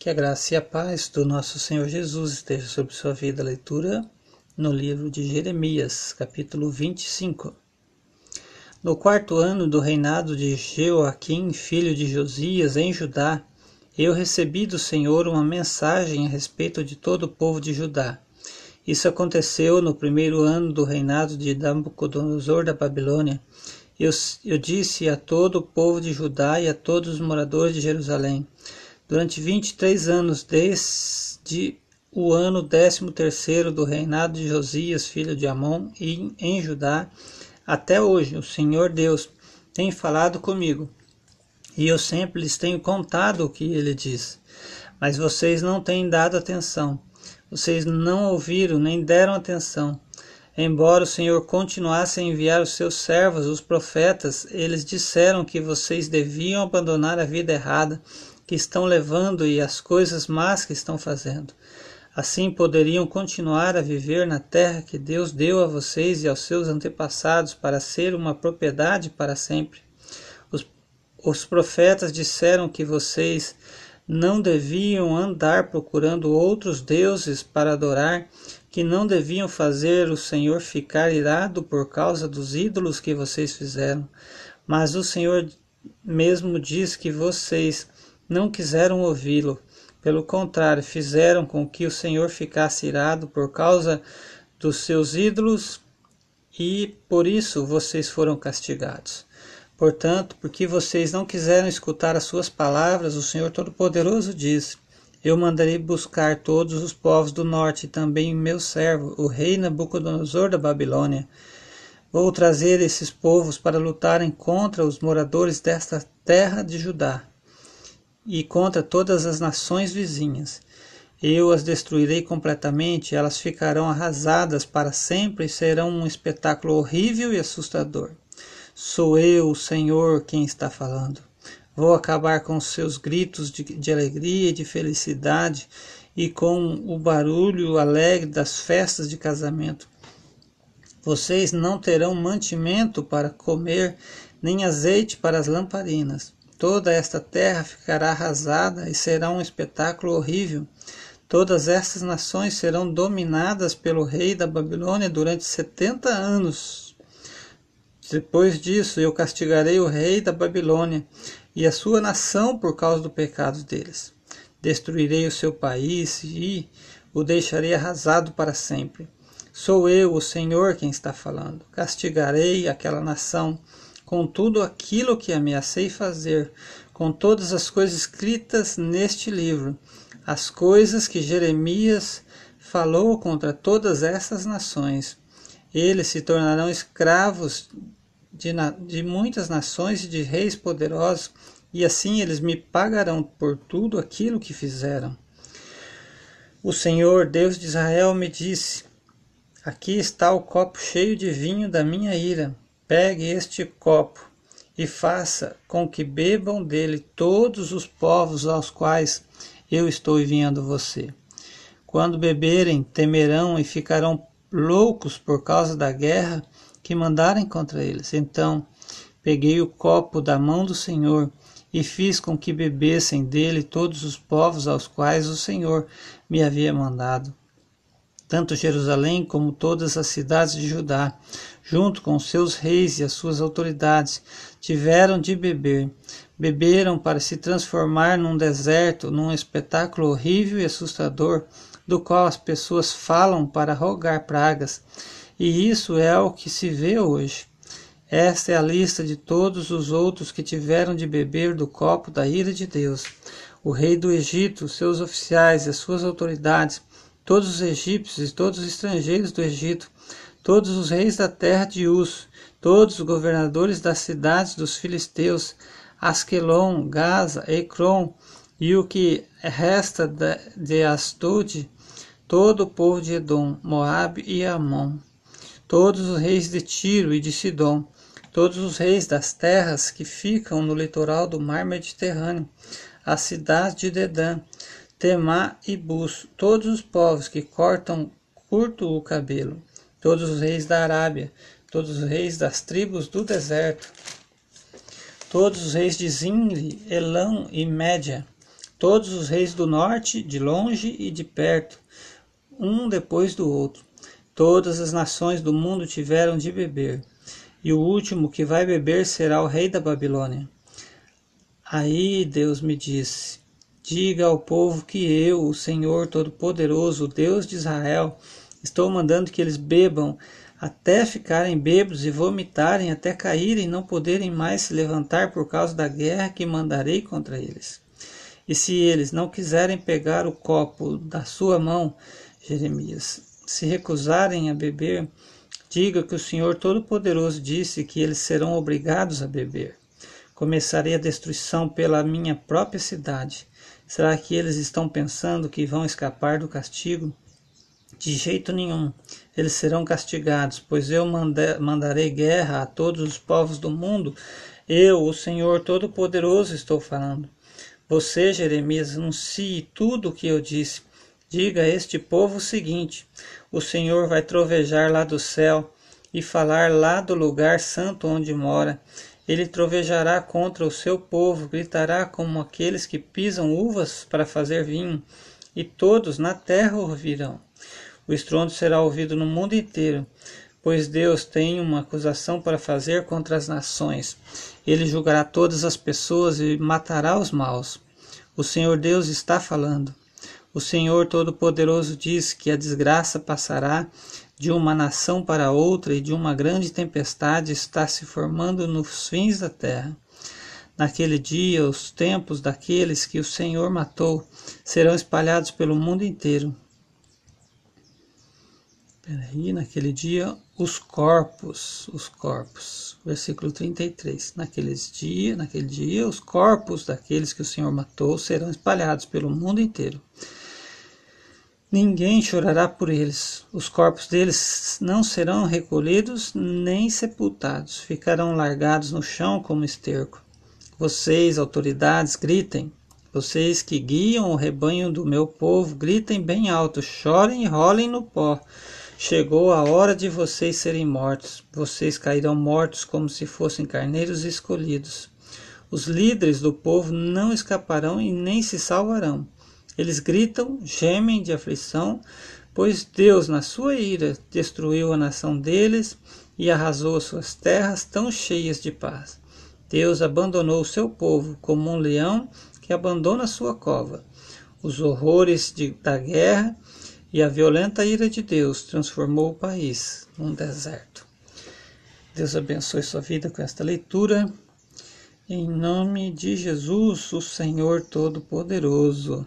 Que a graça e a paz do nosso Senhor Jesus esteja sobre sua vida. Leitura no livro de Jeremias, capítulo 25. No quarto ano do reinado de Jeoaquim, filho de Josias, em Judá, eu recebi do Senhor uma mensagem a respeito de todo o povo de Judá. Isso aconteceu no primeiro ano do reinado de Nabucodonosor da Babilônia. Eu, eu disse a todo o povo de Judá e a todos os moradores de Jerusalém: Durante vinte e três anos, desde o ano décimo terceiro do reinado de Josias, filho de Amon, e em Judá, até hoje, o Senhor Deus tem falado comigo, e eu sempre lhes tenho contado o que ele diz. Mas vocês não têm dado atenção, vocês não ouviram nem deram atenção. Embora o Senhor continuasse a enviar os seus servos, os profetas, eles disseram que vocês deviam abandonar a vida errada que estão levando e as coisas más que estão fazendo. Assim poderiam continuar a viver na terra que Deus deu a vocês e aos seus antepassados para ser uma propriedade para sempre. Os, os profetas disseram que vocês não deviam andar procurando outros deuses para adorar, que não deviam fazer o Senhor ficar irado por causa dos ídolos que vocês fizeram. Mas o Senhor mesmo diz que vocês não quiseram ouvi-lo. Pelo contrário, fizeram com que o Senhor ficasse irado por causa dos seus ídolos e por isso vocês foram castigados. Portanto, porque vocês não quiseram escutar as suas palavras, o Senhor Todo-Poderoso diz: Eu mandarei buscar todos os povos do norte e também meu servo, o rei Nabucodonosor da Babilônia. Vou trazer esses povos para lutarem contra os moradores desta terra de Judá e contra todas as nações vizinhas. Eu as destruirei completamente, elas ficarão arrasadas para sempre e serão um espetáculo horrível e assustador. Sou eu, o Senhor, quem está falando. Vou acabar com seus gritos de, de alegria e de felicidade e com o barulho alegre das festas de casamento. Vocês não terão mantimento para comer, nem azeite para as lamparinas. Toda esta terra ficará arrasada e será um espetáculo horrível. Todas estas nações serão dominadas pelo rei da Babilônia durante setenta anos. Depois disso, eu castigarei o rei da Babilônia e a sua nação por causa do pecado deles. Destruirei o seu país e o deixarei arrasado para sempre. Sou eu, o Senhor, quem está falando. Castigarei aquela nação com tudo aquilo que ameacei fazer, com todas as coisas escritas neste livro, as coisas que Jeremias falou contra todas essas nações. Eles se tornarão escravos de, de muitas nações e de reis poderosos, e assim eles me pagarão por tudo aquilo que fizeram. O Senhor, Deus de Israel, me disse: Aqui está o copo cheio de vinho da minha ira. Pegue este copo e faça com que bebam dele todos os povos aos quais eu estou enviando você. Quando beberem, temerão e ficarão loucos por causa da guerra que mandarem contra eles. Então peguei o copo da mão do Senhor e fiz com que bebessem dele todos os povos aos quais o Senhor me havia mandado tanto Jerusalém como todas as cidades de Judá, junto com seus reis e as suas autoridades, tiveram de beber. Beberam para se transformar num deserto, num espetáculo horrível e assustador, do qual as pessoas falam para rogar pragas. E isso é o que se vê hoje. Esta é a lista de todos os outros que tiveram de beber do copo da ira de Deus. O rei do Egito, seus oficiais e as suas autoridades todos os egípcios e todos os estrangeiros do Egito, todos os reis da terra de Uz, todos os governadores das cidades dos filisteus, Asquelon, Gaza, Ecrom e o que resta de Astud, todo o povo de Edom, Moabe e Amon, todos os reis de Tiro e de Sidom, todos os reis das terras que ficam no litoral do mar Mediterrâneo, a cidade de Dedã, Temá e Bus, todos os povos que cortam curto o cabelo, todos os reis da Arábia, todos os reis das tribos do deserto, todos os reis de Zinri, Elão e Média, todos os reis do norte, de longe e de perto, um depois do outro. Todas as nações do mundo tiveram de beber, e o último que vai beber será o rei da Babilônia. Aí Deus me disse: Diga ao povo que eu, o Senhor Todo-Poderoso, Deus de Israel, estou mandando que eles bebam até ficarem bêbados e vomitarem, até caírem não poderem mais se levantar por causa da guerra que mandarei contra eles. E se eles não quiserem pegar o copo da sua mão, Jeremias, se recusarem a beber, diga que o Senhor Todo-Poderoso disse que eles serão obrigados a beber. Começarei a destruição pela minha própria cidade. Será que eles estão pensando que vão escapar do castigo? De jeito nenhum. Eles serão castigados, pois eu mandarei guerra a todos os povos do mundo. Eu, o Senhor Todo-Poderoso, estou falando. Você, Jeremias, anuncie tudo o que eu disse. Diga a este povo o seguinte: O Senhor vai trovejar lá do céu e falar lá do lugar santo onde mora. Ele trovejará contra o seu povo, gritará como aqueles que pisam uvas para fazer vinho, e todos na terra ouvirão. O estrondo será ouvido no mundo inteiro, pois Deus tem uma acusação para fazer contra as nações. Ele julgará todas as pessoas e matará os maus. O Senhor Deus está falando. O Senhor Todo-Poderoso diz que a desgraça passará de uma nação para outra e de uma grande tempestade está se formando nos fins da terra. Naquele dia, os templos daqueles que o Senhor matou serão espalhados pelo mundo inteiro. Peraí, naquele dia, os corpos, os corpos, versículo 33. Naqueles dia, naquele dia, os corpos daqueles que o Senhor matou serão espalhados pelo mundo inteiro. Ninguém chorará por eles. Os corpos deles não serão recolhidos nem sepultados, ficarão largados no chão como esterco. Vocês, autoridades, gritem. Vocês que guiam o rebanho do meu povo, gritem bem alto, chorem e rolem no pó Chegou a hora de vocês serem mortos. Vocês cairão mortos como se fossem carneiros escolhidos. Os líderes do povo não escaparão e nem se salvarão. Eles gritam, gemem de aflição, pois Deus, na sua ira, destruiu a nação deles e arrasou suas terras tão cheias de paz. Deus abandonou o seu povo como um leão que abandona sua cova. Os horrores de, da guerra e a violenta ira de Deus transformou o país num deserto. Deus abençoe sua vida com esta leitura. Em nome de Jesus, o Senhor Todo-Poderoso.